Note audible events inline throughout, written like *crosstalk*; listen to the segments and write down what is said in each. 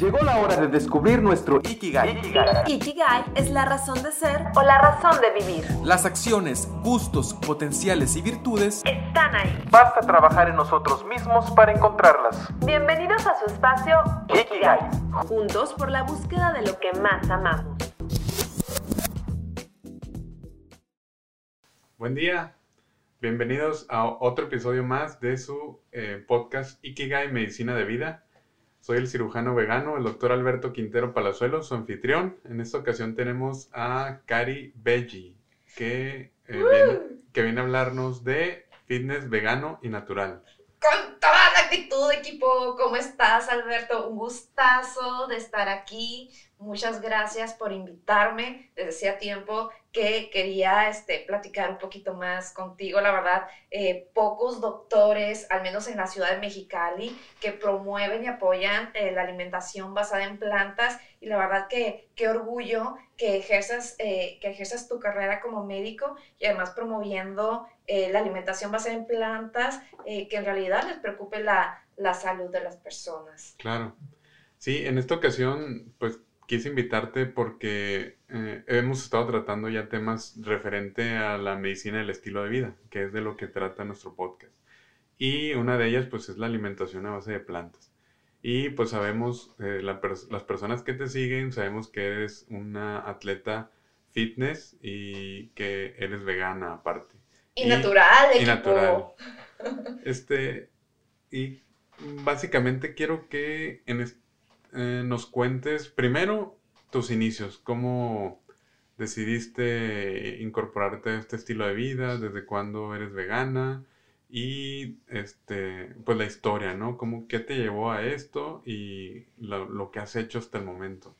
Llegó la hora de descubrir nuestro Ikigai. Ikigai. es la razón de ser o la razón de vivir. Las acciones, gustos, potenciales y virtudes están ahí. Basta trabajar en nosotros mismos para encontrarlas. Bienvenidos a su espacio Ikigai. Juntos por la búsqueda de lo que más amamos. Buen día. Bienvenidos a otro episodio más de su eh, podcast Ikigai Medicina de Vida. Soy el cirujano vegano, el doctor Alberto Quintero Palazuelo, su anfitrión. En esta ocasión tenemos a Cari Belli, que, eh, viene, que viene a hablarnos de fitness vegano y natural. Con toda la actitud, equipo, ¿cómo estás, Alberto? Un gustazo de estar aquí. Muchas gracias por invitarme. Desde hacía tiempo que quería este, platicar un poquito más contigo. La verdad, eh, pocos doctores, al menos en la ciudad de Mexicali, que promueven y apoyan eh, la alimentación basada en plantas. Y la verdad que qué orgullo que ejerzas, eh, que ejerzas tu carrera como médico y además promoviendo la alimentación basada en plantas, que en realidad les preocupe la, la salud de las personas. Claro. Sí, en esta ocasión, pues quise invitarte porque eh, hemos estado tratando ya temas referente a la medicina del estilo de vida, que es de lo que trata nuestro podcast. Y una de ellas pues es la alimentación a base de plantas. Y pues sabemos, eh, las personas que te siguen, sabemos que eres una atleta fitness y que eres vegana aparte. Y, natural, Y natural. Este, y básicamente quiero que en, este eh, nos cuentes primero tus inicios, cómo decidiste incorporarte a este estilo de vida, desde cuándo eres vegana y este, pues la historia, ¿no? ¿Cómo, ¿Qué te llevó a esto y lo, que has hecho hasta el momento?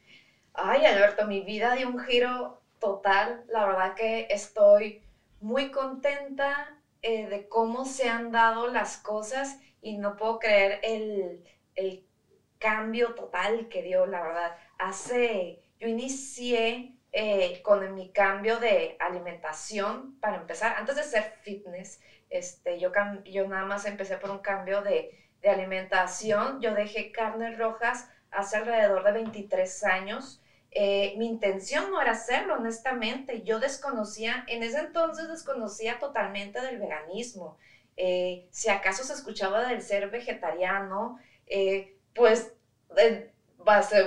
Ay, Alberto, mi vida dio un giro total. La verdad que estoy muy contenta eh, de cómo se han dado las cosas y no puedo creer el, el cambio total que dio, la verdad. Hace, yo inicié eh, con mi cambio de alimentación, para empezar, antes de ser fitness, este, yo, yo nada más empecé por un cambio de, de alimentación. Yo dejé carnes rojas hace alrededor de 23 años. Eh, mi intención no era hacerlo, honestamente. Yo desconocía, en ese entonces desconocía totalmente del veganismo. Eh, si acaso se escuchaba del ser vegetariano, pues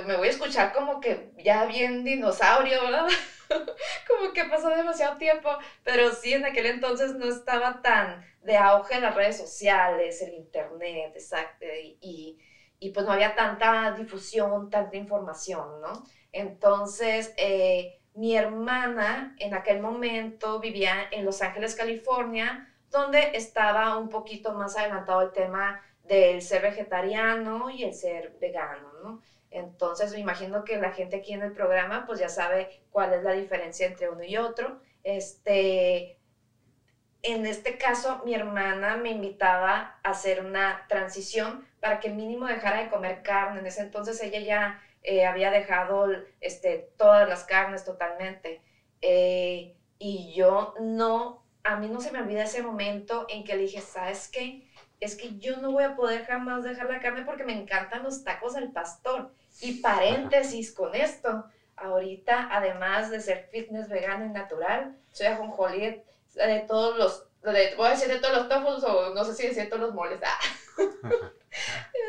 me voy a escuchar como que ya bien dinosaurio, ¿verdad? *laughs* como que pasó demasiado tiempo, pero sí, en aquel entonces no estaba tan de auge las redes sociales, el internet, exacto, y, y pues no había tanta difusión, tanta información, ¿no? Entonces, eh, mi hermana en aquel momento vivía en Los Ángeles, California, donde estaba un poquito más adelantado el tema del ser vegetariano y el ser vegano, ¿no? Entonces me imagino que la gente aquí en el programa pues ya sabe cuál es la diferencia entre uno y otro. Este, en este caso mi hermana me invitaba a hacer una transición para que mínimo dejara de comer carne. En ese entonces ella ya eh, había dejado este, todas las carnes totalmente. Eh, y yo no, a mí no se me olvida ese momento en que le dije, ¿sabes qué? Es que yo no voy a poder jamás dejar la carne porque me encantan los tacos al pastor. Y paréntesis con esto, ahorita, además de ser fitness vegano y natural, soy ajonjolí de todos los, voy a decir de todos los tofos o no sé si decir todos los moles. Ah. *laughs*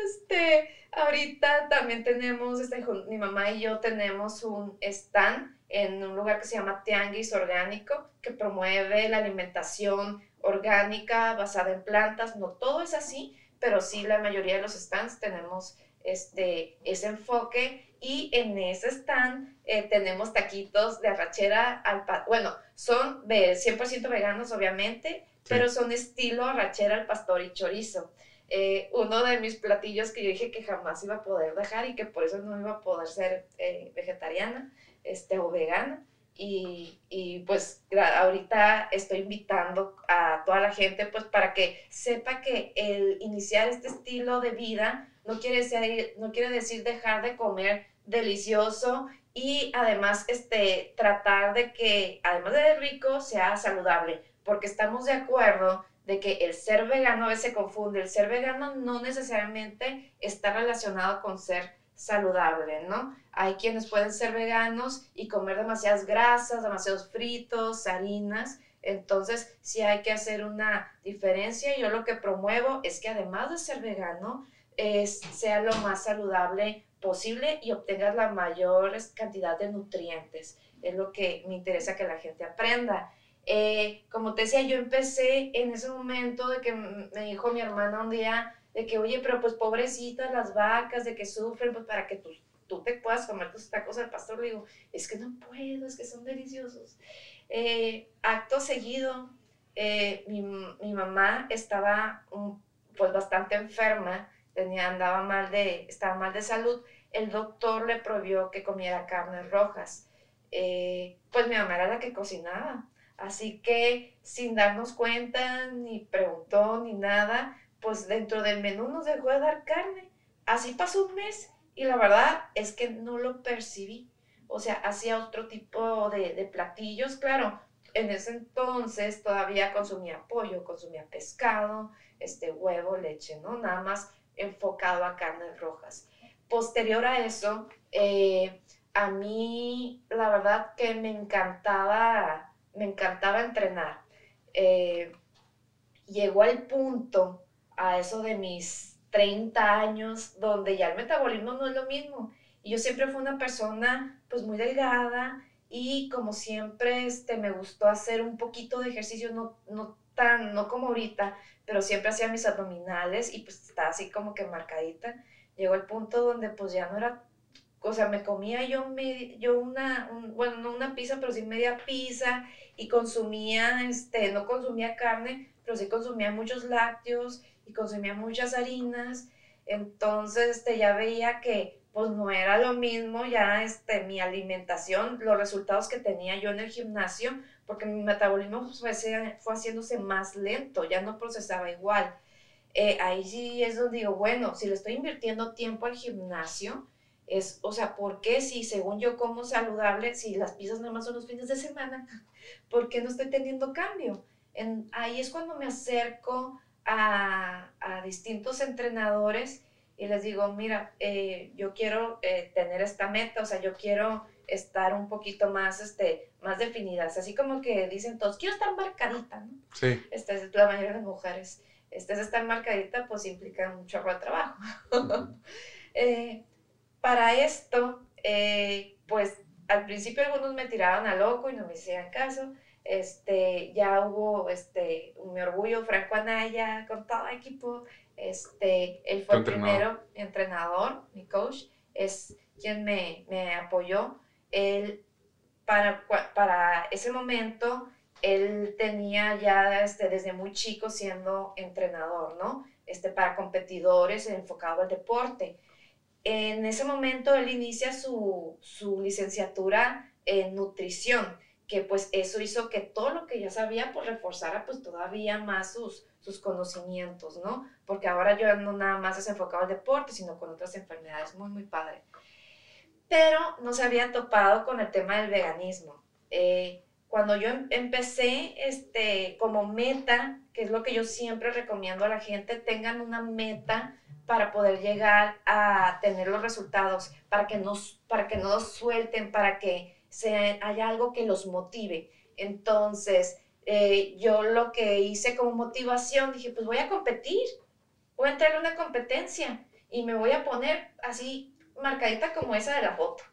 este, ahorita también tenemos, este, mi mamá y yo tenemos un stand en un lugar que se llama Tianguis Orgánico, que promueve la alimentación orgánica, basada en plantas, no todo es así, pero sí la mayoría de los stands tenemos este, ese enfoque y en ese stand eh, tenemos taquitos de arrachera al bueno, son de 100% veganos obviamente, pero son estilo arrachera al pastor y chorizo. Eh, uno de mis platillos que yo dije que jamás iba a poder dejar y que por eso no iba a poder ser eh, vegetariana este, o vegana y, y, pues ahorita estoy invitando a toda la gente pues para que sepa que el iniciar este estilo de vida no quiere, ser, no quiere decir dejar de comer delicioso y además este, tratar de que además de rico sea saludable porque estamos de acuerdo de que el ser vegano a veces se confunde, el ser vegano no necesariamente está relacionado con ser saludable, ¿no? Hay quienes pueden ser veganos y comer demasiadas grasas, demasiados fritos, harinas. Entonces, sí hay que hacer una diferencia. Yo lo que promuevo es que además de ser vegano, es, sea lo más saludable posible y obtengas la mayor cantidad de nutrientes. Es lo que me interesa que la gente aprenda. Eh, como te decía, yo empecé en ese momento de que me dijo mi hermana un día, de que, oye, pero pues pobrecitas las vacas, de que sufren, pues para que tú, tú te puedas comer tus tacos al pastor. Le digo, es que no puedo, es que son deliciosos. Eh, acto seguido, eh, mi, mi, mamá estaba pues bastante enferma, tenía, andaba mal de, estaba mal de salud. El doctor le prohibió que comiera carnes rojas. Eh, pues mi mamá era la que cocinaba. Así que sin darnos cuenta, ni preguntó, ni nada, pues dentro del menú nos dejó de dar carne. Así pasó un mes y la verdad es que no lo percibí. O sea, hacía otro tipo de, platillos, claro. En ese entonces todavía consumía pollo, consumía pescado, este huevo, leche, ¿no? Nada más enfocado a carnes rojas. Posterior a eso, eh, a mí la verdad que me encantaba, me encantaba entrenar. Eh, llegó al punto a eso de mis 30 años, donde ya el metabolismo no es lo mismo. Y yo siempre fui una persona pues muy delgada y como siempre este, me gustó hacer un poquito de ejercicio, no, no tan, no como ahorita, pero siempre hacía mis abdominales y pues estaba así como que marcadita. Llegó el punto donde pues ya no era, o sea, me comía yo, yo una, bueno, no una pizza, pero sí media pizza y consumía, este, no consumía carne, pero sí consumía muchos lácteos y consumía muchas harinas, entonces este, ya veía que pues no era lo mismo ya este, mi alimentación, los resultados que tenía yo en el gimnasio, porque mi metabolismo fue, fue haciéndose más lento, ya no procesaba igual. Eh, ahí sí es donde digo, bueno, si le estoy invirtiendo tiempo al gimnasio, es, o sea, ¿por qué si según yo como saludable, si las pizzas nada más son los fines de semana, *laughs* ¿por qué no estoy teniendo cambio? En, ahí es cuando me acerco a, distintos entrenadores y les digo, mira, eh, yo quiero eh, tener esta meta, o sea, yo quiero estar un poquito más, este, más definidas, así como que dicen todos, quiero estar marcadita, ¿no? Sí. Esta es la mayoría de las mujeres. Esta es estar marcadita, pues implica un chorro de trabajo. *laughs* Eh, para esto, pues al principio algunos me tiraban a loco y no me hacían caso, este, ya hubo este, mi orgullo, Franco Anaya, con todo el equipo. Este, él fue el primero, mi entrenador, mi coach, es quien me, me apoyó. Él, para, para ese momento, él tenía ya este, desde muy chico siendo entrenador, ¿no? Este, para competidores enfocado al deporte. En ese momento él inicia su, su licenciatura en nutrición que pues eso hizo que todo lo que ya sabía pues reforzara pues todavía más sus, sus conocimientos, ¿no? Porque ahora yo no nada más es enfocado al deporte, sino con otras enfermedades, muy, muy padre. Pero no se había topado con el tema del veganismo. Eh, cuando yo em, empecé este, como meta, que es lo que yo siempre recomiendo a la gente, tengan una meta para poder llegar a tener los resultados, para que no, para que no suelten, para que hay algo que los motive. Entonces, eh, yo lo que hice como motivación, dije, pues voy a competir, voy a entrar en una competencia y me voy a poner así marcadita como esa de la foto.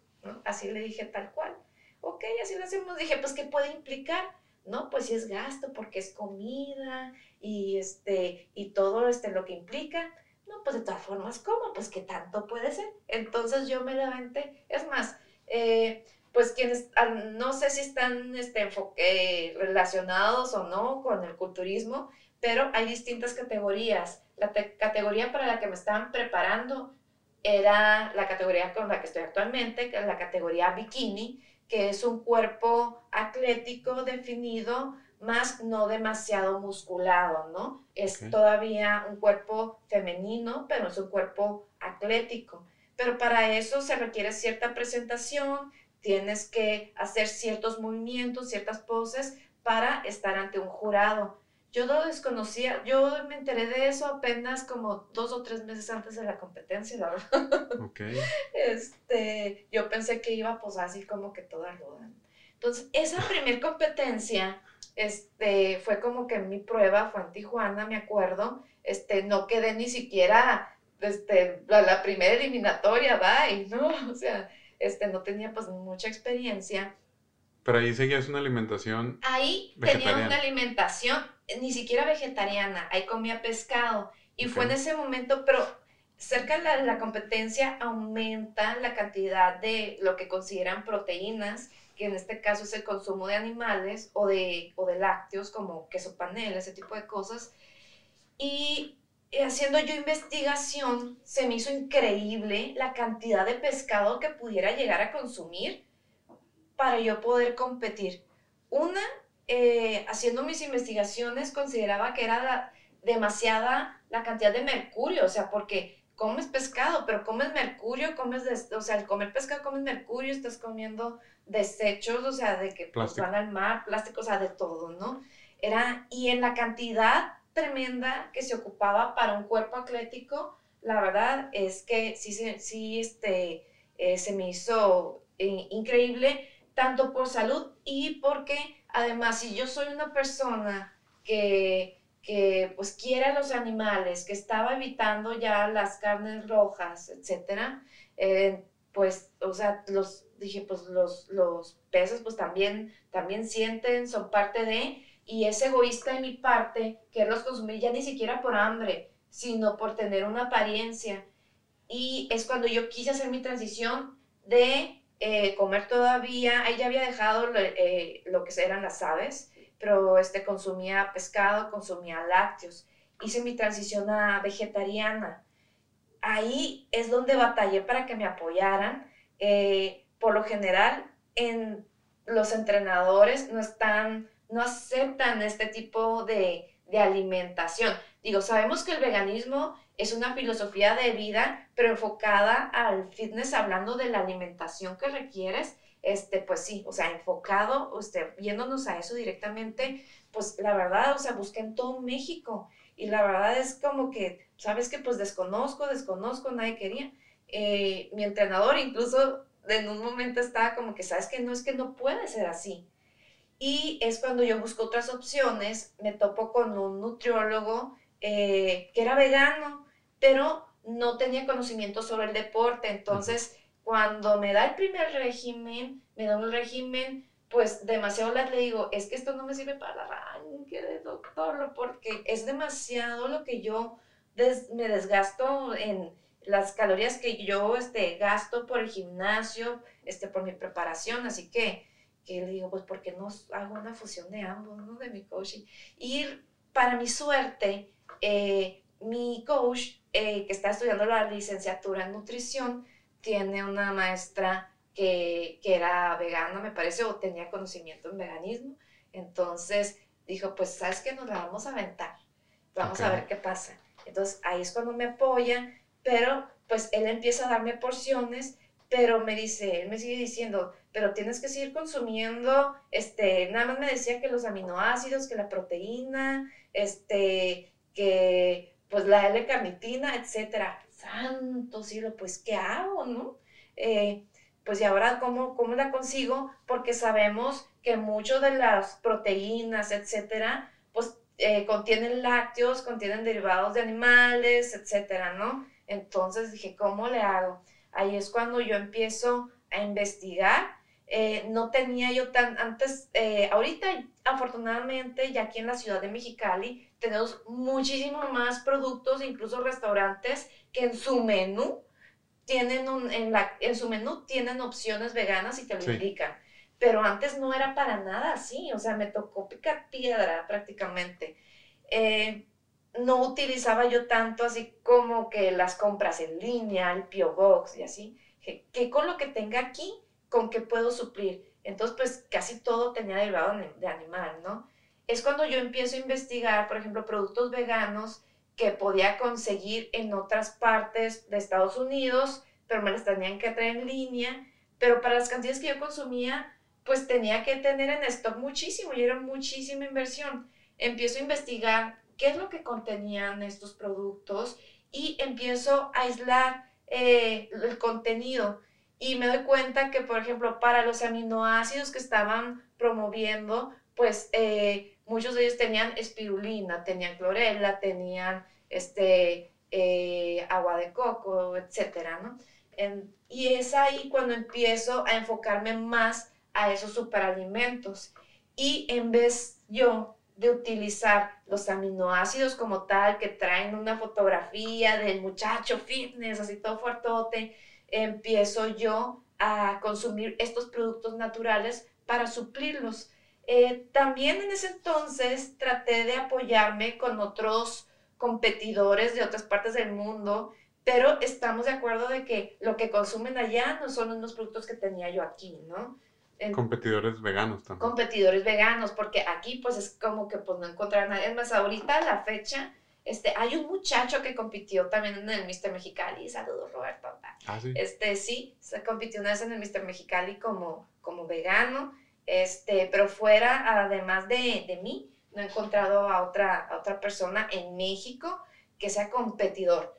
Así le dije tal cual. Ok, así lo hacemos. Dije, pues, ¿qué puede implicar? No, pues si es gasto, porque es comida y, este, y todo este, lo que implica. No, pues de todas formas, ¿cómo? Pues que tanto puede ser. Entonces yo me levanté. Es más, eh, pues quienes no sé si están este, enfoque, relacionados o no con el culturismo, pero hay distintas categorías. La categoría para la que me estaban preparando era la categoría con la que estoy actualmente, que es la categoría bikini, que es un cuerpo atlético definido, más no demasiado musculado, ¿no? Es todavía un cuerpo femenino, pero es un cuerpo atlético. Pero para eso se requiere cierta presentación, tienes que hacer ciertos movimientos, ciertas poses para estar ante un jurado. Yo lo desconocía, yo me enteré de eso apenas como dos o tres meses antes de la competencia, la verdad. Ok. *laughs* Este, yo pensé que iba pues así como que toda ruda. Entonces, esa primer competencia, este, fue como que mi prueba fue en Tijuana, me acuerdo, este, no quedé ni siquiera, este, la, la primera eliminatoria, bye, ¿no? *laughs* O sea, este, no tenía pues mucha experiencia. Pero ahí seguías una alimentación. Ahí tenía una alimentación, ni siquiera vegetariana, ahí comía pescado. Y fue en ese momento, pero cerca de la, la competencia aumenta la cantidad de lo que consideran proteínas, que en este caso es el consumo de animales o de, o de lácteos, como queso panela, ese tipo de cosas. Y haciendo yo investigación, se me hizo increíble la cantidad de pescado que pudiera llegar a consumir para yo poder competir. Una, eh, haciendo mis investigaciones, consideraba que era la- demasiada la cantidad de mercurio, o sea, porque comes pescado, pero comes mercurio, comes, o sea, al comer pescado comes mercurio, estás comiendo desechos, o sea, de que pues, van al mar, plástico, o sea, de todo, ¿no? Era, y en la cantidad tremenda que se ocupaba para un cuerpo atlético, la verdad es que sí, sí este, eh, se me hizo eh, increíble, tanto por salud y porque además si yo soy una persona que, que pues quiere a los animales, que estaba evitando ya las carnes rojas, etcétera, eh, pues, o sea, los, dije, pues los, los peces pues también, también sienten, son parte de, y es egoísta de mi parte quererlos consumir ya ni siquiera por hambre, sino por tener una apariencia. Y es cuando yo quise hacer mi transición de eh, comer todavía, ahí ya había dejado lo, eh, lo que eran las aves, pero este, consumía pescado, consumía lácteos. Hice mi transición a vegetariana. Ahí es donde batallé para que me apoyaran. Eh, por lo general, en los entrenadores no están, no aceptan este tipo de, de alimentación. Digo, sabemos que el veganismo es una filosofía de vida, pero enfocada al fitness, hablando de la alimentación que requieres, este, pues sí, o sea, enfocado, usted, viéndonos a eso directamente, pues la verdad, o sea, busqué en todo México y la verdad es como que, sabes que pues desconozco, desconozco, nadie quería. Eh, mi entrenador incluso en un momento estaba como que, sabes que no es que no puede ser así. Y es cuando yo busco otras opciones, me topo con un nutriólogo eh, que era vegano, pero no tenía conocimiento sobre el deporte. Entonces, cuando me da el primer régimen, me da un régimen, pues demasiado light, le digo, es que esto no me sirve para el arranque de doctor, porque es demasiado lo que yo me desgasto en las calorías que yo este, gasto por el gimnasio, este, por mi preparación, así que, que le digo, pues, ¿por qué no hago una fusión de ambos, ¿no? De mi coaching. Y para mi suerte, eh, mi coach, eh, que está estudiando la licenciatura en nutrición, tiene una maestra que, que era vegana, me parece, o tenía conocimiento en veganismo. Entonces dijo, pues, ¿sabes qué? Nos la vamos a aventar. Vamos a Ok. ver qué pasa. Entonces ahí es cuando me apoya, pero pues él empieza a darme porciones, pero me dice, él me sigue diciendo, pero tienes que seguir consumiendo, este, nada más me decía que los aminoácidos, que la proteína, este, que pues la L-carnitina, etcétera. Santo cielo, pues, ¿qué hago, no? Eh, pues, ¿y ahora cómo, cómo la consigo? Porque sabemos que mucho de las proteínas, etcétera, pues, eh, contienen lácteos, contienen derivados de animales, etcétera, ¿no? Entonces dije, ¿cómo le hago? Ahí es cuando yo empiezo a investigar. Eh, no tenía yo tan, antes, eh, ahorita afortunadamente ya aquí en la ciudad de Mexicali tenemos muchísimo más productos, incluso restaurantes que en su menú tienen un, en, la, en su menú tienen opciones veganas y te lo Sí. indican. Pero antes no era para nada así, o sea, me tocó picar piedra prácticamente. Eh, no utilizaba yo tanto así como que las compras en línea, el P.O. Box y así. Que, que con lo que tenga aquí, con qué puedo suplir. Entonces, pues casi todo tenía derivado de animal, ¿no? Es cuando yo empiezo a investigar, por ejemplo, productos veganos que podía conseguir en otras partes de Estados Unidos, pero me las tenían que traer en línea. Pero para las cantidades que yo consumía, pues tenía que tener en stock muchísimo y era muchísima inversión. empiezo a investigar qué es lo que contenían estos productos y empiezo a aislar eh, el contenido. Y me doy cuenta que, por ejemplo, para los aminoácidos que estaban promoviendo, pues eh, muchos de ellos tenían espirulina, tenían clorela, tenían este, eh, agua de coco, etcétera, ¿no? y es ahí cuando empiezo a enfocarme más a esos superalimentos. Y en vez yo de utilizar los aminoácidos como tal, que traen una fotografía del muchacho fitness, así todo fuertote, empiezo yo a consumir estos productos naturales para suplirlos. Eh, también en ese entonces traté de apoyarme con otros competidores de otras partes del mundo, pero estamos de acuerdo de que lo que consumen allá no son unos productos que tenía yo aquí, ¿no? competidores veganos también. Competidores veganos, porque aquí pues es como que pues no encontrar nada. Es más, ahorita la fecha, este, hay un muchacho que compitió también en el Mr. Mexicali, saludos Roberto. Ah, sí. Este, sí, se compitió una vez en el Mr. Mexicali como, como vegano, este, pero fuera, además de, de mí, no he encontrado a otra, a otra persona en México que sea competidor.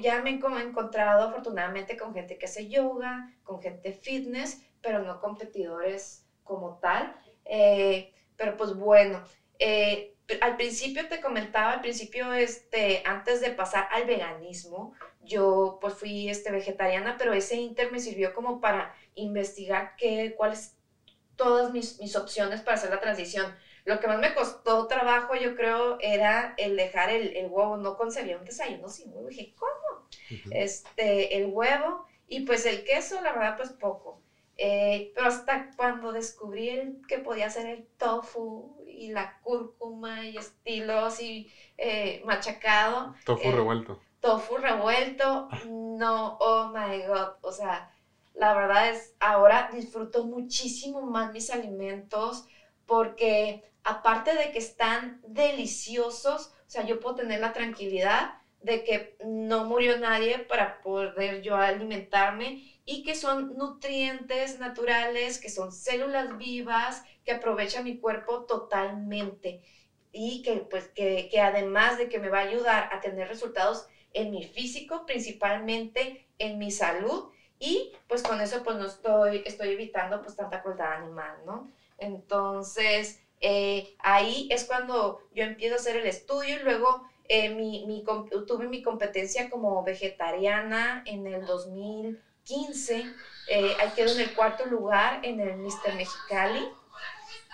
ya me he encontrado afortunadamente con gente que hace yoga, con gente fitness, pero no competidores como tal. Eh, pero pues bueno, eh, al principio te comentaba, al principio, este, antes de pasar al veganismo, yo pues fui este, vegetariana, pero ese inter me sirvió como para investigar qué, cuáles todas mis, mis opciones para hacer la transición. Lo que más me costó trabajo, yo creo, era el dejar el, el huevo. No concebía un desayuno sin huevo. Dije, ¿cómo? este, el huevo y pues el queso, la verdad, pues poco. Eh, pero hasta cuando descubrí el, que podía hacer el tofu y la cúrcuma y estilos y eh, machacado. Tofu eh, revuelto. Tofu revuelto, no, oh my god, o sea, la verdad es, ahora disfruto muchísimo más mis alimentos porque aparte de que están deliciosos, o sea, yo puedo tener la tranquilidad de que no murió nadie para poder yo alimentarme y que son nutrientes naturales, que son células vivas, que aprovecha mi cuerpo totalmente y que pues que, que, además de que me va a ayudar a tener resultados en mi físico, principalmente en mi salud y pues con eso pues no estoy, estoy evitando pues tanta crueldad animal, ¿no? Entonces eh, ahí es cuando yo empiezo a hacer el estudio y luego eh, mi, mi, tuve mi competencia como vegetariana en el 2000 15, eh, ahí quedo en el cuarto lugar en el Mr. Mexicali.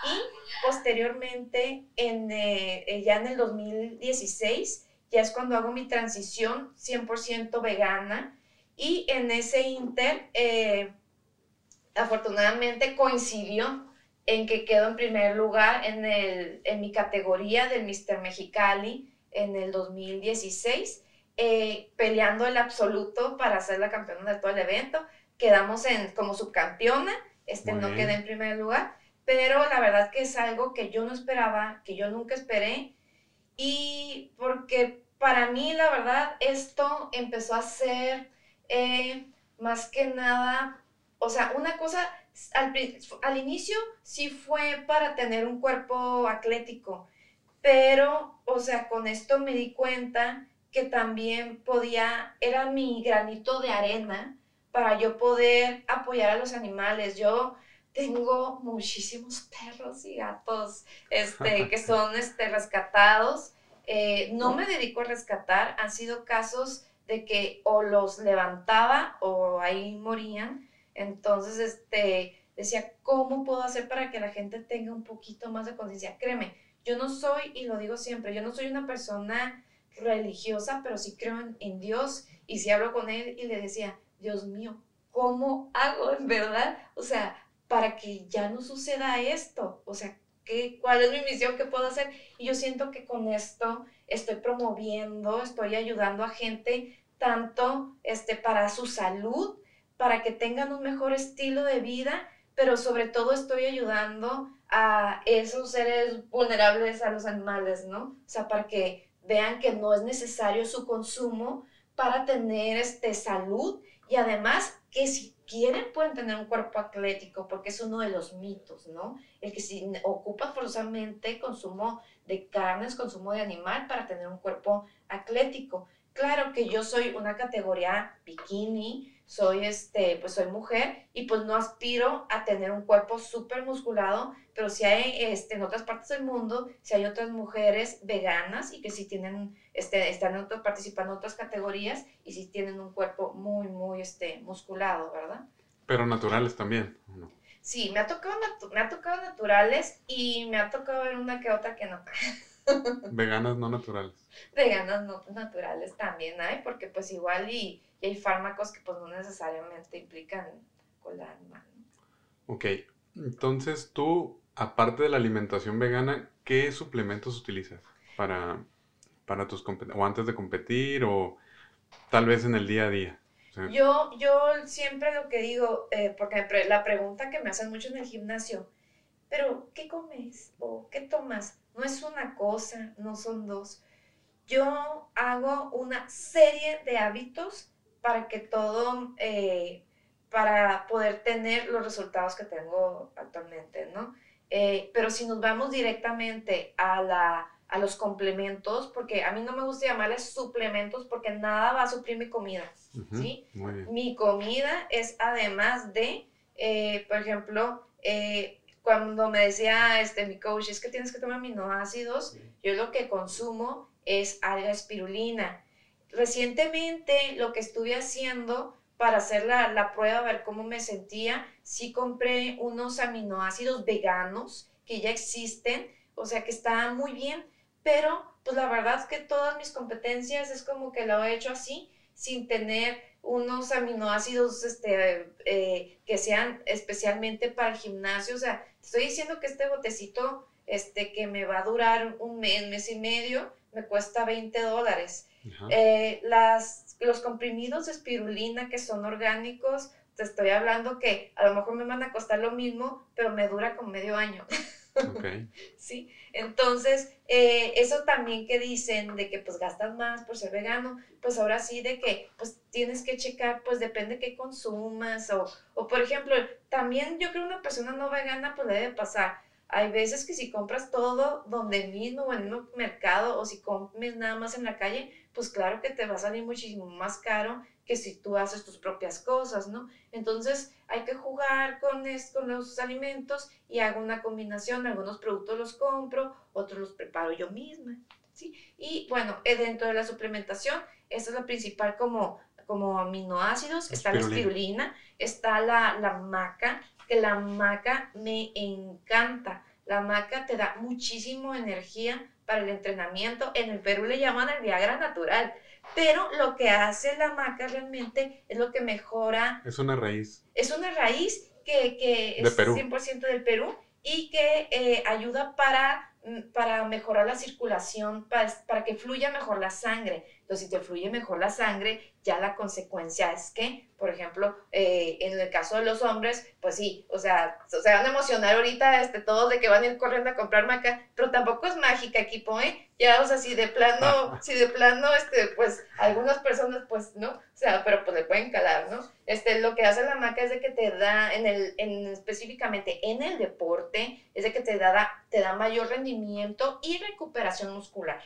Y posteriormente, en, eh, eh, ya en el 2016, ya es cuando hago mi transición 100% vegana. Y en ese inter, afortunadamente coincidió en que quedo en primer lugar en, el, en mi categoría del Mr. Mexicali en el 2016 eh, peleando el absoluto para ser la campeona de todo el evento. Quedamos en, como subcampeona, este, no quedé en primer lugar, pero la verdad que es algo que yo no esperaba, que yo nunca esperé, y porque para mí la verdad esto empezó a ser eh, más que nada, o sea, una cosa, al, al inicio sí fue para tener un cuerpo atlético, pero, o sea, con esto me di cuenta que también podía, era mi granito de arena para yo poder apoyar a los animales. Yo tengo muchísimos perros y gatos este, *laughs* que son este, rescatados. Eh, no me dedico a rescatar, han sido casos de que o los levantaba o ahí morían. Entonces, este, decía, ¿cómo puedo hacer para que la gente tenga un poquito más de conciencia? Créeme, yo no soy, y lo digo siempre, yo no soy una persona religiosa, pero sí creo en, Dios y si hablo con él y le decía, Dios mío, ¿cómo hago en verdad? O sea, para que ya no suceda esto, o sea, ¿qué, ¿cuál es mi misión? ¿Qué puedo hacer? Y yo siento que con esto estoy promoviendo, estoy ayudando a gente tanto este, para su salud, para que tengan un mejor estilo de vida, pero sobre todo estoy ayudando a esos seres vulnerables a los animales, ¿no? O sea, para que vean que no es necesario su consumo para tener este, salud y además que si quieren pueden tener un cuerpo atlético porque es uno de los mitos, ¿no? El que si ocupa forzosamente consumo de carnes, consumo de animal para tener un cuerpo atlético. Claro que yo soy una categoría bikini, soy este, pues soy mujer y pues no aspiro a tener un cuerpo súper musculado, pero si hay este, en otras partes del mundo, si hay otras mujeres veganas y que si tienen, este, están otras, participando en otras categorías y si tienen un cuerpo muy, muy este, musculado, ¿verdad? Pero naturales también, ¿no? Sí, me ha tocado, me ha tocado naturales y me ha tocado ver una que otra que no. *laughs* Veganas no naturales. Veganas no naturales también hay, porque pues igual y y hay fármacos que pues no necesariamente implican animal. Ok, entonces tú, aparte de la alimentación vegana, ¿qué suplementos utilizas para, para tus o antes de competir o tal vez en el día a día? yo, yo siempre lo que digo, eh, porque la pregunta que me hacen mucho en el gimnasio, pero ¿qué comes o qué tomas? No es una cosa, no son dos. Yo hago una serie de hábitos para que todo, eh, para poder tener los resultados que tengo actualmente, ¿no? Eh, pero si nos vamos directamente a, la, a los complementos, porque a mí no me gusta llamarles suplementos porque nada va a suplir mi comida, ¿sí? Mi comida es además de, eh, por ejemplo, cuando me decía este, mi coach, es que tienes que tomar aminoácidos, yo lo que consumo es alga espirulina Recientemente lo que estuve haciendo para hacer la, prueba, a ver cómo me sentía, sí compré unos aminoácidos veganos que ya existen, o sea que estaban muy bien, pero pues la verdad es que todas mis competencias es como que lo he hecho así, sin tener unos aminoácidos este, eh, que sean especialmente para el gimnasio. O sea, estoy diciendo que este botecito este, que me va a durar un mes, mes y medio, me cuesta 20 dólares. Eh, las, los comprimidos de espirulina que son orgánicos, te estoy hablando que a lo mejor me van a costar lo mismo, pero me dura como medio año. *laughs* sí, entonces eh, eso también que dicen de que pues gastas más por ser vegano, pues ahora sí de que pues tienes que checar, pues depende qué consumas o, o por ejemplo, también yo creo una persona no vegana pues debe pasar. Hay veces que si compras todo donde mismo o en un mercado o si comes nada más en la calle, pues claro que te va a salir muchísimo más caro que si tú haces tus propias cosas, ¿no? Entonces hay que jugar con, con los alimentos y hago una combinación, algunos productos los compro, otros los preparo yo misma, ¿sí? Y bueno, eh, dentro de la suplementación, esta es la principal como, como aminoácidos, está la espirulina, está la, la maca, que la maca me encanta. La maca te da muchísimo energía para el entrenamiento. En el Perú le llaman el Viagra natural. Pero lo que hace la maca realmente es lo que mejora. Es una raíz. Es una raíz que, que es 100% del Perú y que eh, ayuda para, mm, para mejorar la circulación, para, para que fluya mejor la sangre. Entonces, si te fluye mejor la sangre, ya la consecuencia es que, por ejemplo, eh, en el caso de los hombres, pues sí, o sea, se van a emocionar ahorita este, todos de que van a ir corriendo a comprar maca, pero tampoco es mágica, equipo, ¿eh? Ya, o sea, si de plano, *laughs* si de plano, este, pues, algunas personas, pues, ¿no? O sea, pero pues le pueden calar, ¿no? Este, lo que hace la maca es de que te da, en el, en, específicamente en el deporte, es de que te da, te da mayor rendimiento y recuperación muscular.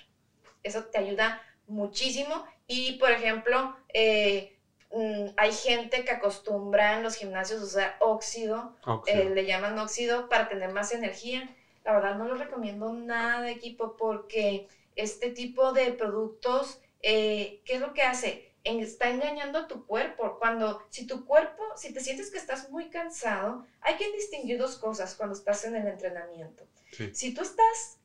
Eso te ayuda muchísimo. Y, por ejemplo, eh, mm, hay gente que acostumbra en los gimnasios usar óxido, eh, le llaman óxido para tener más energía. La verdad no lo recomiendo nada de equipo porque este tipo de productos, eh, ¿qué es lo que hace? está engañando a tu cuerpo. Cuando, si tu cuerpo, si te sientes que estás muy cansado, hay que distinguir dos cosas cuando estás en el entrenamiento. Si tú estás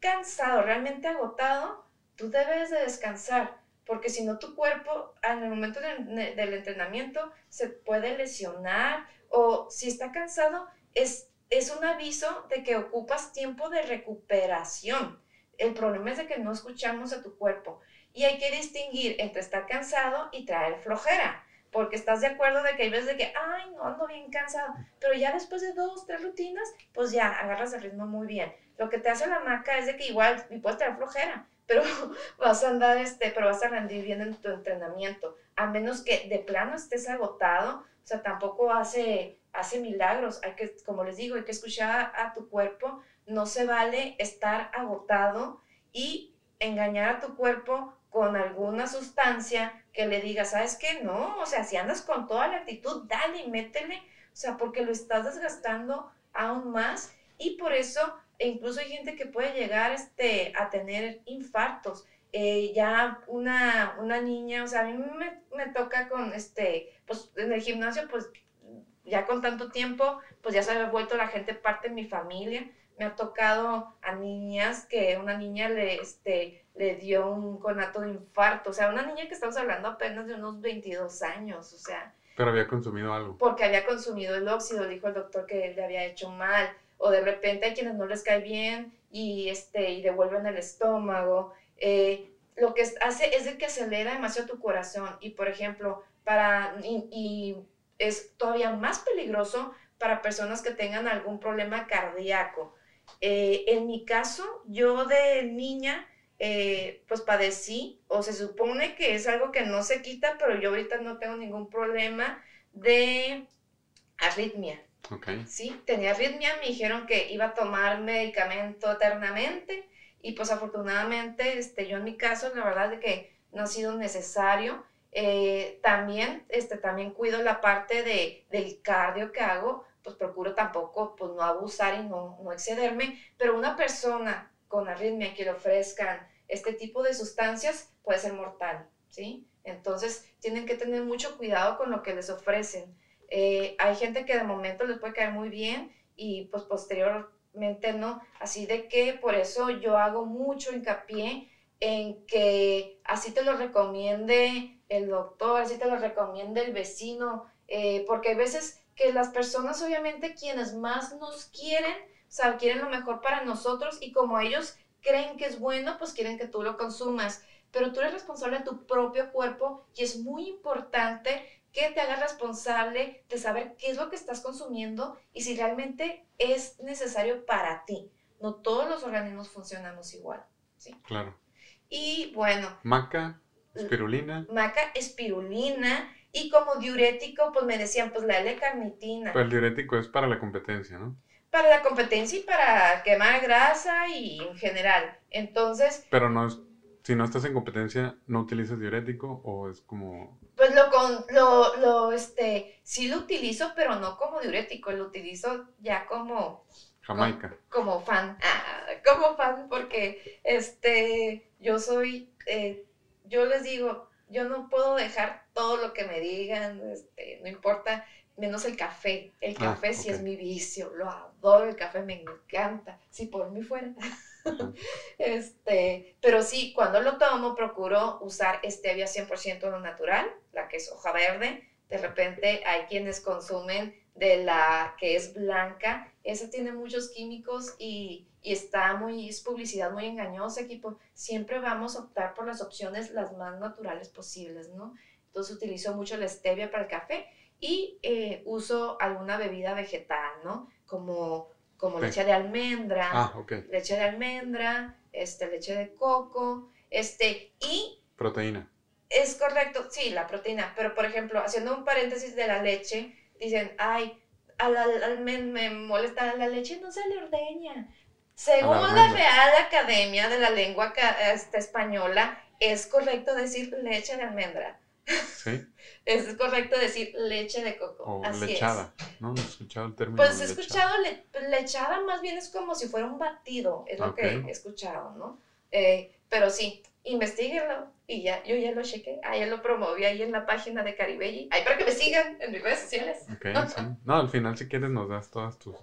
cansado, realmente agotado, tú debes de descansar, porque si no tu cuerpo en el momento del entrenamiento se puede lesionar o si está cansado es, es un aviso de que ocupas tiempo de recuperación. El problema es de que no escuchamos a tu cuerpo y hay que distinguir entre estar cansado y traer flojera porque estás de acuerdo de que hay veces de que, ay, no, ando bien cansado, pero ya después de dos, tres rutinas, pues ya agarras el ritmo muy bien. Lo que te hace la maca es de que igual puedes traer flojera, pero *laughs* vas a andar, este, pero vas a rendir bien en tu entrenamiento. a menos que de plano estés agotado, o sea, tampoco hace, hace milagros. Hay que, como les digo, hay que escuchar a tu cuerpo. No se vale estar agotado y engañar a tu cuerpo con alguna sustancia que le diga, ¿sabes qué? No, o sea, si andas con toda la actitud, dale y métele, o sea, porque lo estás desgastando aún más y por eso incluso hay gente que puede llegar este, a tener infartos. Eh, ya una, una niña, o sea, a mí me, me, toca con, este, pues en el gimnasio, pues ya con tanto tiempo, pues ya se ha vuelto la gente parte de mi familia. Me ha tocado a niñas que una niña le, este, le dio un conato de infarto, o sea, una niña que estamos hablando apenas de unos 22 años, o sea. Pero había consumido algo. Porque había consumido el óxido, dijo el doctor que le había hecho mal, o de repente hay quienes no les cae bien y, este, y devuelven el estómago. Eh, lo que hace es de que acelera demasiado tu corazón y, por ejemplo, para, y, es todavía más peligroso para personas que tengan algún problema cardíaco. Eh, en mi caso, yo de niña, eh, pues padecí, o se supone que es algo que no se quita, pero yo ahorita no tengo ningún problema de arritmia. Okay. Sí, tenía arritmia, me dijeron que iba a tomar medicamento eternamente y pues afortunadamente este, yo en mi caso la verdad es que no ha sido necesario. Eh, también, este, también cuido la parte de, del cardio que hago, pues procuro tampoco pues no abusar y no, no excederme, pero una persona con arritmia que le ofrezcan este tipo de sustancias puede ser mortal, ¿sí? Entonces tienen que tener mucho cuidado con lo que les ofrecen. Eh, hay gente que de momento les puede caer muy bien y pues posteriormente no. Así de que por eso yo hago mucho hincapié en que así te lo recomiende el doctor, así te lo recomiende el vecino, eh, porque hay veces que las personas obviamente quienes más nos quieren, o sea, quieren lo mejor para nosotros y como ellos creen que es bueno, pues quieren que tú lo consumas. Pero tú eres responsable de tu propio cuerpo y es muy importante que te hagas responsable de saber qué es lo que estás consumiendo y si realmente es necesario para ti. No todos los organismos funcionamos igual. ¿sí? Claro. Y bueno. Maca, espirulina. Maca, espirulina. Y como diurético, pues me decían, pues la L-carnitina. Pues el diurético es para la competencia, ¿no? Para la competencia y para quemar grasa y en general. Entonces. Pero no es si no estás en competencia, ¿no utilizas diurético o es como...? Pues lo, con, lo, lo, este, sí lo utilizo, pero no como diurético, lo utilizo ya como... Jamaica. Como, fan, *laughs* ah, como fan, porque, este, yo soy, eh, yo les digo, yo no puedo dejar todo lo que me digan, este, no importa, menos el café. El ah, café sí es mi vicio, lo adoro, el café me encanta, si por mí fuera. *laughs* *laughs* este, pero sí, cuando lo tomo, procuro usar stevia 100% lo natural, la que es hoja verde. De repente hay quienes consumen de la que es blanca. Esa tiene muchos químicos y, y está muy, es publicidad muy engañosa, equipo. Siempre vamos a optar por las opciones las más naturales posibles, ¿no? Entonces utilizo mucho la stevia para el café y eh, uso alguna bebida vegetal, ¿no? Como como leche de almendra, ah, leche de almendra, este, leche de coco, este, y... Proteína. Es correcto, sí, la proteína, pero por ejemplo, haciendo un paréntesis de la leche, dicen, ay, al, al, me, molesta la leche, no se le ordeña. Según la, Real Academia de la Lengua este, Española, es correcto decir leche de almendra. Sí. es correcto decir leche de coco. O lechada. No, no he escuchado el término. Pues he escuchado lechada, más bien es como si fuera un batido, es lo que he escuchado, ¿no? Eh, pero sí, investiguenlo y ya, yo ya lo chequé, ya lo promoví ahí en la página de Caribelli, ahí para que me sigan en mis redes sociales. Ok, sí. No, al final si quieres nos das todas tus,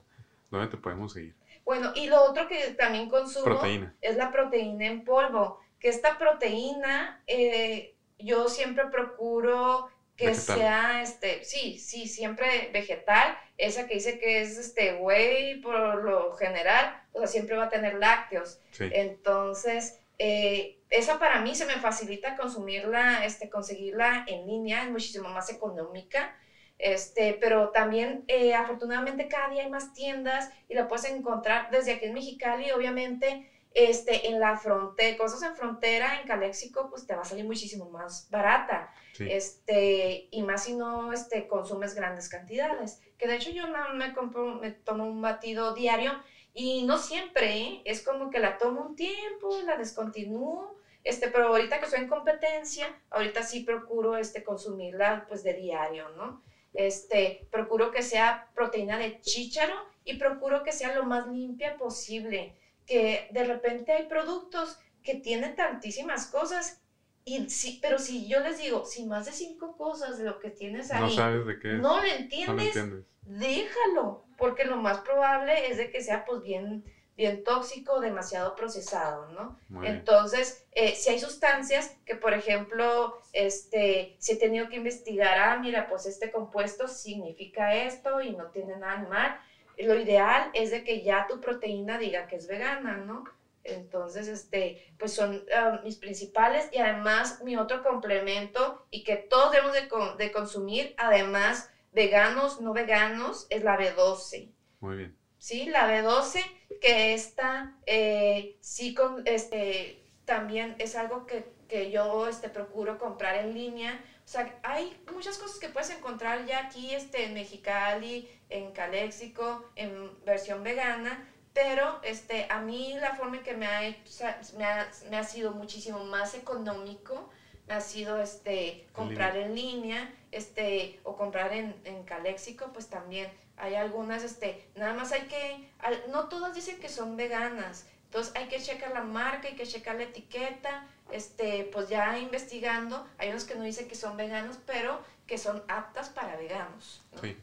¿dónde te podemos seguir? Bueno, y lo otro que también consumo proteína. es la proteína en polvo, que esta proteína eh, yo siempre procuro que sea, este, sí, sí, siempre vegetal. Esa que dice que es, este, whey por lo general, o sea, siempre va a tener lácteos. Entonces, eh, esa para mí se me facilita consumirla, este, conseguirla en línea, es muchísimo más económica. Este, pero también, eh, afortunadamente, cada día hay más tiendas y la puedes encontrar desde aquí en Mexicali, obviamente, este, en la frontera, cosas en frontera, en Caléxico, pues te va a salir muchísimo más barata. Sí. Este, y más si no este, consumes grandes cantidades. Que de hecho yo no me compro, me tomo un batido diario y no siempre, ¿eh? es como que la tomo un tiempo, la descontinúo, este, pero ahorita que estoy en competencia, ahorita sí procuro este, consumirla pues de diario, ¿no? Este, procuro que sea proteína de chícharo y procuro que sea lo más limpia posible que de repente hay productos que tienen tantísimas cosas, y sí, pero si yo les digo, si más de cinco cosas de lo que tienes ahí No sabes de qué es. no lo no lo entiendes, déjalo, porque lo más probable es de que sea pues bien, bien tóxico, demasiado procesado, ¿no? Muy. Entonces, eh, si hay sustancias que, por ejemplo, este, si he tenido que investigar, ah, mira, pues este compuesto significa esto y no tiene nada de mal, lo ideal es de que ya tu proteína diga que es vegana, ¿no? Entonces, este, pues son ah, mis principales y además mi otro complemento y que todos debemos de, de consumir, además veganos, no veganos, es la B12. Muy bien. ¿sí? La B12, que esta eh, sí con, este, también es algo que, que yo este, procuro comprar en línea. O sea, hay muchas cosas que puedes encontrar ya aquí este, en Mexicali, en Caléxico, en versión vegana, pero este, a mí la forma en que me ha, hecho- me ha, me ha sido muchísimo más económico, me ha sido este, comprar en línea, este, o comprar en, en Caléxico, pues también hay algunas, este, nada más hay que, al- no todas dicen que son veganas, entonces hay que checar la marca, hay que checar la etiqueta, este, pues ya investigando, hay unos que no dicen que son veganos, pero que son aptas para veganos. ¿no? Sí.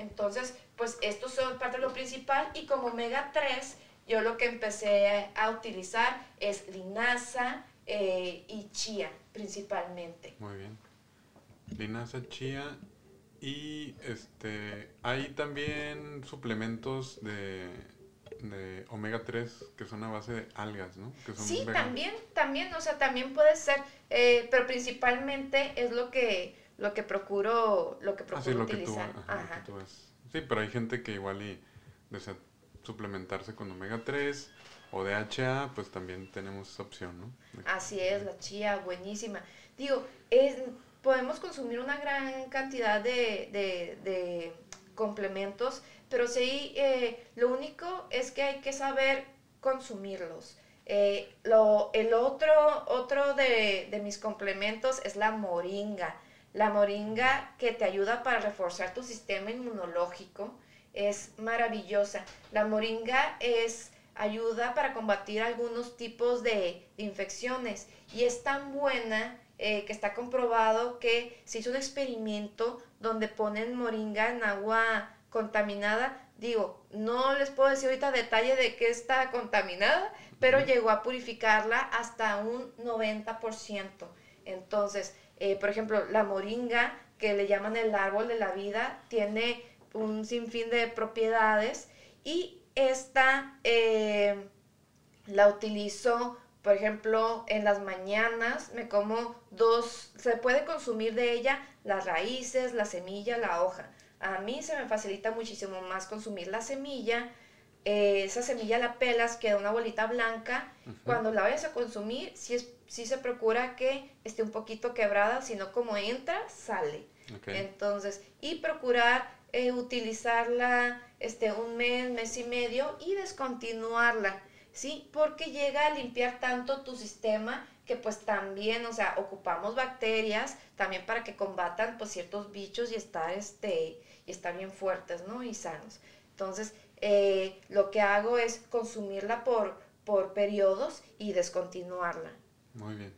Entonces, pues estos son parte de lo principal y como omega 3, yo lo que empecé a utilizar es linaza eh, y chía principalmente. Muy bien. Linaza, chía y este hay también suplementos de, de omega 3 que son a base de algas, ¿no? Que son Sí, veganos. también, también, o sea, también puede ser, eh, pero principalmente es lo que lo que procuro, lo que Ah, procuro sí, lo que tú, utilizar. ajá, lo que tú ves. Sí, pero hay gente que igual y desea suplementarse con omega 3 o DHA, pues también tenemos esa opción, ¿no? Así es, la chía, buenísima. Digo, es, podemos consumir una gran cantidad de, de- de complementos, pero sí, eh, lo único es que hay que saber consumirlos. Eh, lo, el otro, otro de, de mis complementos es la moringa. La moringa que te ayuda para reforzar tu sistema inmunológico es maravillosa. La moringa es ayuda para combatir algunos tipos de, de infecciones y es tan buena eh, que está comprobado que se hizo un experimento donde ponen moringa en agua contaminada. Digo, no les puedo decir ahorita detalle de qué está contaminada, pero llegó a purificarla hasta un 90%. Entonces, eh, por ejemplo, la moringa, que le llaman el árbol de la vida, tiene un sinfín de propiedades y esta eh, la utilizo, por ejemplo, en las mañanas, me como dos, se puede consumir de ella las raíces, la semilla, la hoja. A mí se me facilita muchísimo más consumir la semilla. Eh, esa semilla la pelas, queda una bolita blanca. Cuando la vayas a consumir, sí, es, sí se procura que esté un poquito quebrada, sino como entra, sale. Entonces, y procurar eh, utilizarla este, un mes, mes y medio y descontinuarla, ¿sí? Porque llega a limpiar tanto tu sistema que pues también, o sea, ocupamos bacterias también para que combatan pues ciertos bichos y estar, este, y estar bien fuertes, ¿no? Y sanos. Entonces, eh, lo que hago es consumirla por, por periodos y descontinuarla. Muy bien.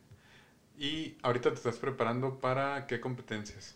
Y ahorita te estás preparando para qué competencias?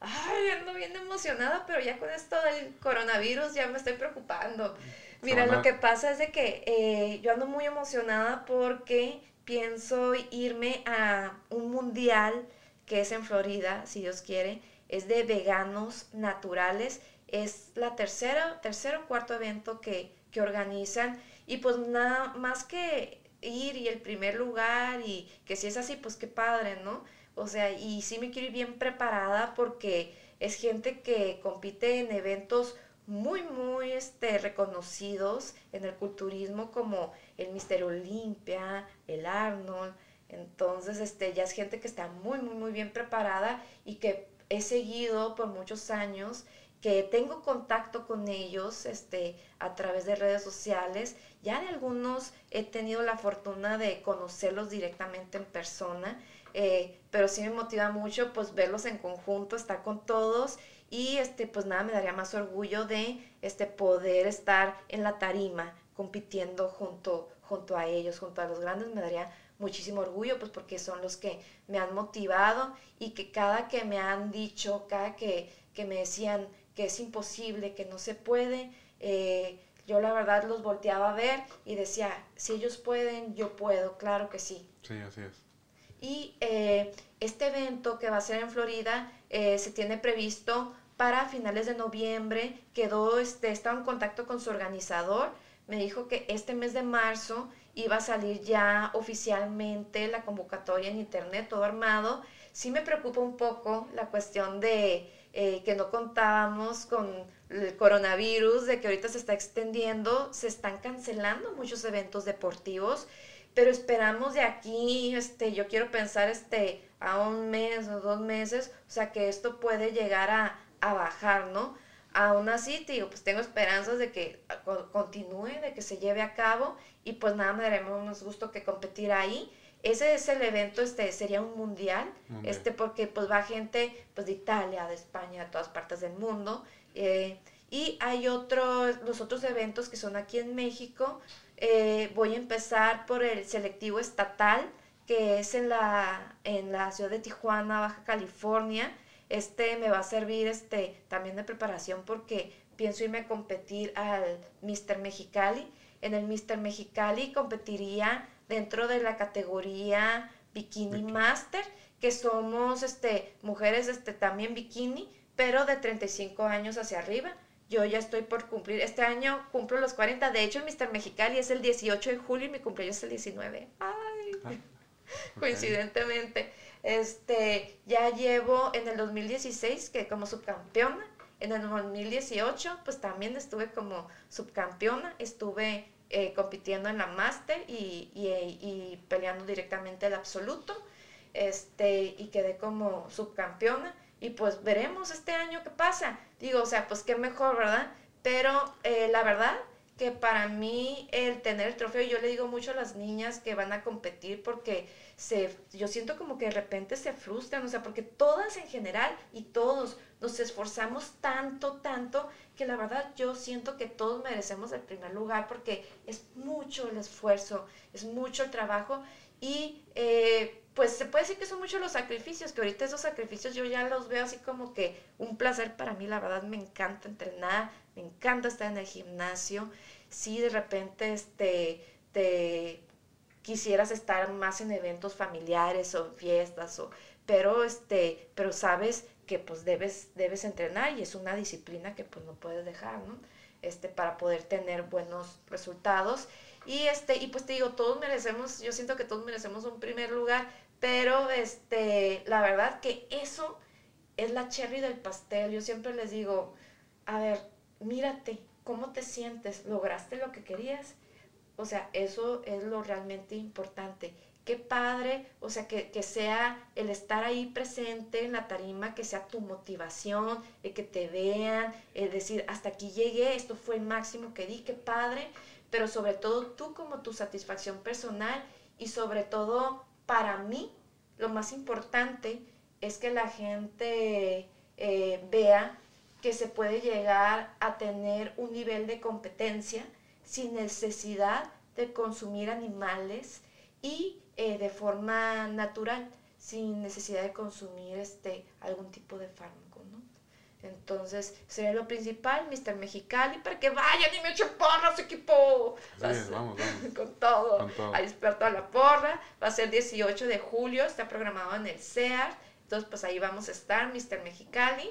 Ay, ando bien emocionada, pero ya con esto del coronavirus ya me estoy preocupando. Mira, lo que pasa es de que eh, yo ando muy emocionada porque pienso irme a un mundial que es en Florida, si Dios quiere. Es de veganos naturales. Es la tercera, tercer o cuarto evento que, que organizan. Y pues nada más que ir y el primer lugar y que si es así, pues qué padre, ¿no? O sea, y sí me quiero ir bien preparada porque es gente que compite en eventos muy, muy este, reconocidos en el culturismo como el Mister Olympia, el Arnold. Entonces, este, ya es gente que está muy, muy, muy bien preparada y que he seguido por muchos años, que tengo contacto con ellos este, a través de redes sociales. Ya de algunos he tenido la fortuna de conocerlos directamente en persona, eh, pero sí me motiva mucho pues verlos en conjunto, estar con todos y este, pues nada, me daría más orgullo de este, poder estar en la tarima compitiendo junto, junto a ellos, junto a los grandes, me daría muchísimo orgullo, pues porque son los que me han motivado y que cada que me han dicho, cada que, que me decían que es imposible, que no se puede, eh, yo la verdad los volteaba a ver y decía, si ellos pueden, yo puedo, claro que sí. Sí, así es. Y eh, este evento que va a ser en Florida eh, se tiene previsto para finales de noviembre. Quedó, este, estaba en contacto con su organizador. Me dijo que este mes de marzo iba a salir ya oficialmente la convocatoria en internet, todo armado. Sí me preocupa un poco la cuestión de eh, que no contábamos con el coronavirus, de que ahorita se está extendiendo, se están cancelando muchos eventos deportivos, pero esperamos de aquí, este, yo quiero pensar este, a un mes o dos meses, o sea que esto puede llegar a, a bajar, ¿no? Aún así, digo, pues tengo esperanzas de que continúe, de que se lleve a cabo y pues nada, me daremos gusto que competir ahí. Ese es el evento, este sería un mundial, este porque pues va gente pues de Italia, de España, de todas partes del mundo. Eh, y hay otros, los otros eventos que son aquí en México. Eh, voy a empezar por el selectivo estatal, que es en la, en la ciudad de Tijuana, Baja California. Este me va a servir este, también de preparación porque pienso irme a competir al Mr. Mexicali. En el Mr. Mexicali competiría dentro de la categoría Bikini Master, que somos este, mujeres este, también bikini, pero de 35 años hacia arriba. Yo ya estoy por cumplir, este año cumplo los 40, de hecho el Mr. Mexicali es el 18 de julio y mi cumpleaños es el 19. Ay, ah, coincidentemente. Este, ya llevo en el 2016 que como subcampeona, en el 2018 pues también estuve como subcampeona, estuve eh, compitiendo en la máster y, y, peleando directamente el absoluto, este, y quedé como subcampeona y pues veremos este año qué pasa. Digo, o sea, pues qué mejor, ¿verdad? Pero eh, la verdad que para mí el tener el trofeo, yo le digo mucho a las niñas que van a competir porque se, yo siento como que de repente se frustran, o sea, porque todas en general y todos nos esforzamos tanto, tanto, que la verdad yo siento que todos merecemos el primer lugar porque es mucho el esfuerzo, es mucho el trabajo y eh, pues se puede decir que son muchos los sacrificios, que ahorita esos sacrificios yo ya los veo así como que un placer para mí, la verdad me encanta entrenar, me encanta estar en el gimnasio, si de repente este, te quisieras estar más en eventos familiares o fiestas, o, pero, este, pero sabes que pues debes, debes entrenar y es una disciplina que pues no puedes dejar, ¿no? Este, para poder tener buenos resultados. Y, este, y pues te digo, todos merecemos, yo siento que todos merecemos un primer lugar, pero este, la verdad que eso es la cherry del pastel. Yo siempre les digo, a ver, mírate, ¿cómo te sientes? ¿Lograste lo que querías? O sea, eso es lo realmente importante. Qué padre, o sea, que, sea el estar ahí presente en la tarima, que sea tu motivación, el que te vean, el decir, hasta aquí llegué, esto fue el máximo que di, qué padre, pero sobre todo tú como tu satisfacción personal y sobre todo para mí, lo más importante es que la gente eh, vea que se puede llegar a tener un nivel de competencia sin necesidad de consumir animales y eh, de forma natural, sin necesidad de consumir este, algún tipo de fármaco, ¿no? Entonces, sería lo principal, Mr. Mexicali, para que vayan y me echen porra su equipo. vamos, vamos. *laughs* Con todo. Con todo. Ahí a la porra. Va a ser 18 de julio, está programado en el CEAR. Entonces, pues ahí vamos a estar, Mr. Mexicali.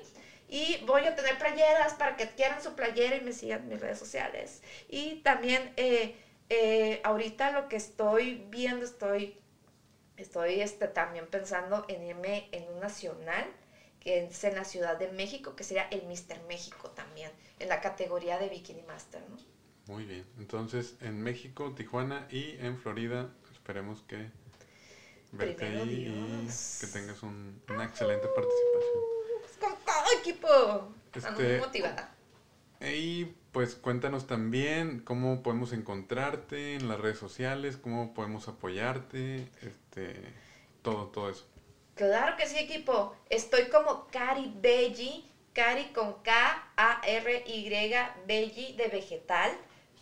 Y voy a tener playeras para que quieran su playera y me sigan en mis redes sociales. Y también eh, eh, ahorita lo que estoy viendo, estoy, estoy este, también pensando en irme en un nacional que es en la Ciudad de México, que sería el Mister México también, en la categoría de Bikini Master, ¿no? Muy bien. Entonces, en México, Tijuana y en Florida, esperemos que verte ahí y que tengas un- una excelente participación. Equipo. Ando muy Este- motivada. Y pues cuéntanos también cómo podemos encontrarte en las redes sociales, cómo podemos apoyarte, este, todo, todo eso. Claro que sí, equipo. Estoy como Cari Belli, Cari con K, A, R, Y, Belli de vegetal,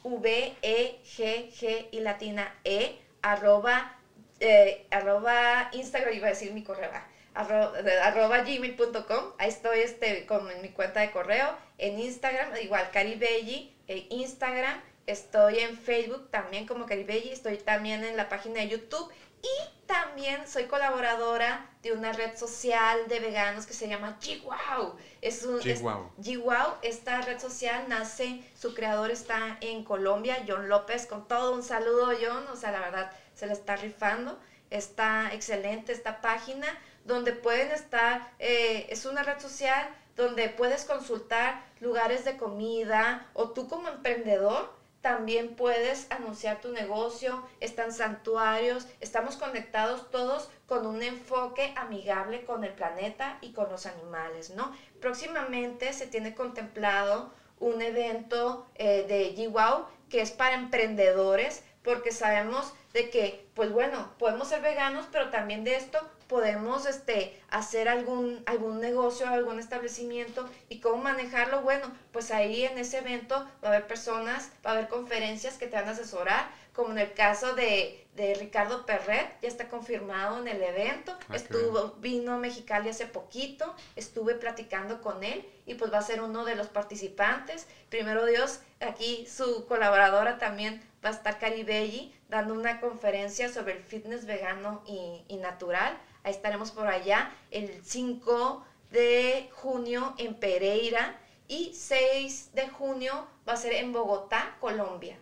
V, E, G, G y latina E, arroba, eh, arroba Instagram, iba a decir mi correo, ah, arro- arroba gmail.com. Ahí estoy este, con mi cuenta de correo. En Instagram, igual Cari Belli, en Instagram. Estoy en Facebook también como Cari Belli. Estoy también en la página de YouTube. Y también soy colaboradora de una red social de veganos que se llama GWOW. Es un, es-. GWOW, esta red social nace, su creador está en Colombia, John López, con todo un saludo John, o sea, la verdad se le está rifando, está excelente esta página donde pueden estar, eh, es una red social donde puedes consultar lugares de comida o tú como emprendedor también puedes anunciar tu negocio, están santuarios, estamos conectados todos con un enfoque amigable con el planeta y con los animales, ¿no? Próximamente se tiene contemplado un evento eh, de GWOW que es para emprendedores porque sabemos de que, pues bueno, podemos ser veganos, pero también de esto podemos este, hacer algún, algún negocio, algún establecimiento y cómo manejarlo. Bueno, pues ahí en ese evento va a haber personas, va a haber conferencias que te van a asesorar, como en el caso de, de Ricardo Perret, ya está confirmado en el evento, Ah, estuvo, vino a Mexicali hace poquito, estuve platicando con él y pues va a ser uno de los participantes. Primero Dios, aquí su colaboradora también va a estar Caribelli dando una conferencia sobre el fitness vegano y, y natural. Ahí estaremos por allá el 5 de junio en Pereira y 6 de junio va a ser en Bogotá, Colombia.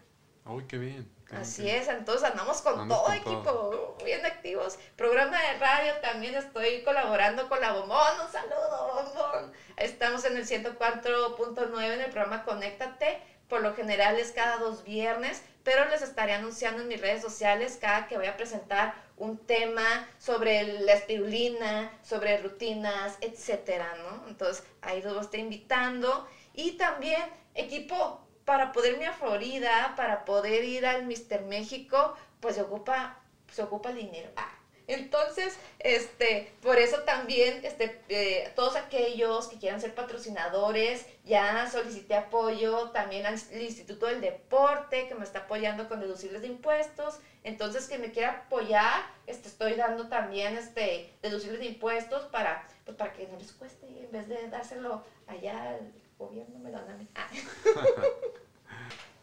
Uy, qué bien. qué Así bien. es, entonces andamos con Andamos todo con equipo, todo. bien activos. Programa de radio también estoy colaborando con la Bombón, un saludo Bombón. Estamos en el 104.9 en el programa Conéctate, por lo general es cada dos viernes, pero les estaré anunciando en mis redes sociales cada que voy a presentar un tema sobre la espirulina, sobre rutinas, etcétera, ¿no? Entonces ahí los estar invitando. Y también, equipo, para poder ir a Florida, para poder ir al Mister México, pues se ocupa, se ocupa el dinero. Ah, Entonces, este, por eso también, este, eh, todos aquellos que quieran ser patrocinadores, ya solicité apoyo también al Instituto del Deporte, que me está apoyando con deducibles de impuestos. Entonces, que me quiera apoyar, este, estoy dando también, este, deducibles de impuestos para, pues, para que no les cueste, en vez de dárselo allá al gobierno, me lo dan a mí. Ah. *laughs*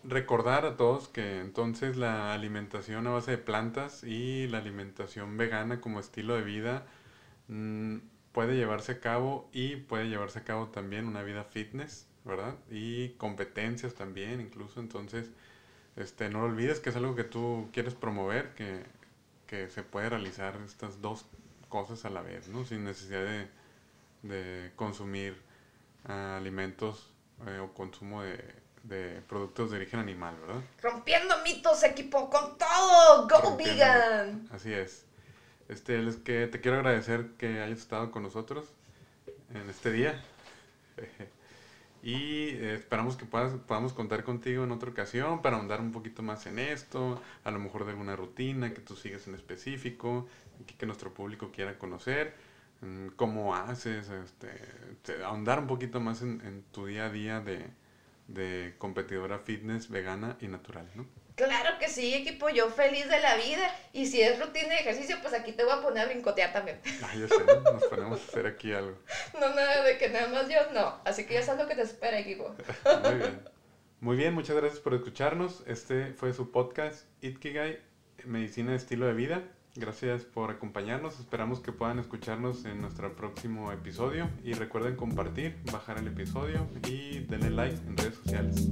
Recordar a todos que entonces la alimentación a base de plantas y la alimentación vegana como estilo de vida mm, puede llevarse a cabo y puede llevarse a cabo también una vida fitness, ¿verdad? Y competencias también incluso, entonces este, no lo olvides que es algo que tú quieres promover, que, que se puede realizar estas dos cosas a la vez, ¿no? Sin necesidad de, de consumir ah, alimentos eh, o consumo de, de productos de origen animal, ¿verdad? Rompiendo mitos, equipo, con todo. Go Rompiendo- vegan. Así es. Este, es que te quiero agradecer que hayas estado con nosotros en este día. *laughs* Y eh, esperamos que puedas, podamos contar contigo en otra ocasión para ahondar un poquito más en esto, a lo mejor de alguna rutina que tú sigues en específico, que, nuestro público quiera conocer, mm, cómo haces, este, te- ahondar un poquito más en, en tu día a día de, de competidora fitness, vegana y natural, ¿no? Claro que sí, equipo, yo feliz de la vida. Y si es rutina de ejercicio, pues aquí te voy a poner a brincotear también. Ay, *laughs* ya sé, ¿no? nos ponemos a hacer aquí algo. *laughs* No nada de que nada más yo, no. Así que ya sabes lo que te espera, equipo. *laughs* Muy bien. Muy bien, muchas gracias por escucharnos. Este fue su podcast Itkigai, Medicina de Estilo de Vida. Gracias por acompañarnos. Esperamos que puedan escucharnos en nuestro próximo episodio. Y recuerden compartir, bajar el episodio y denle like en redes sociales.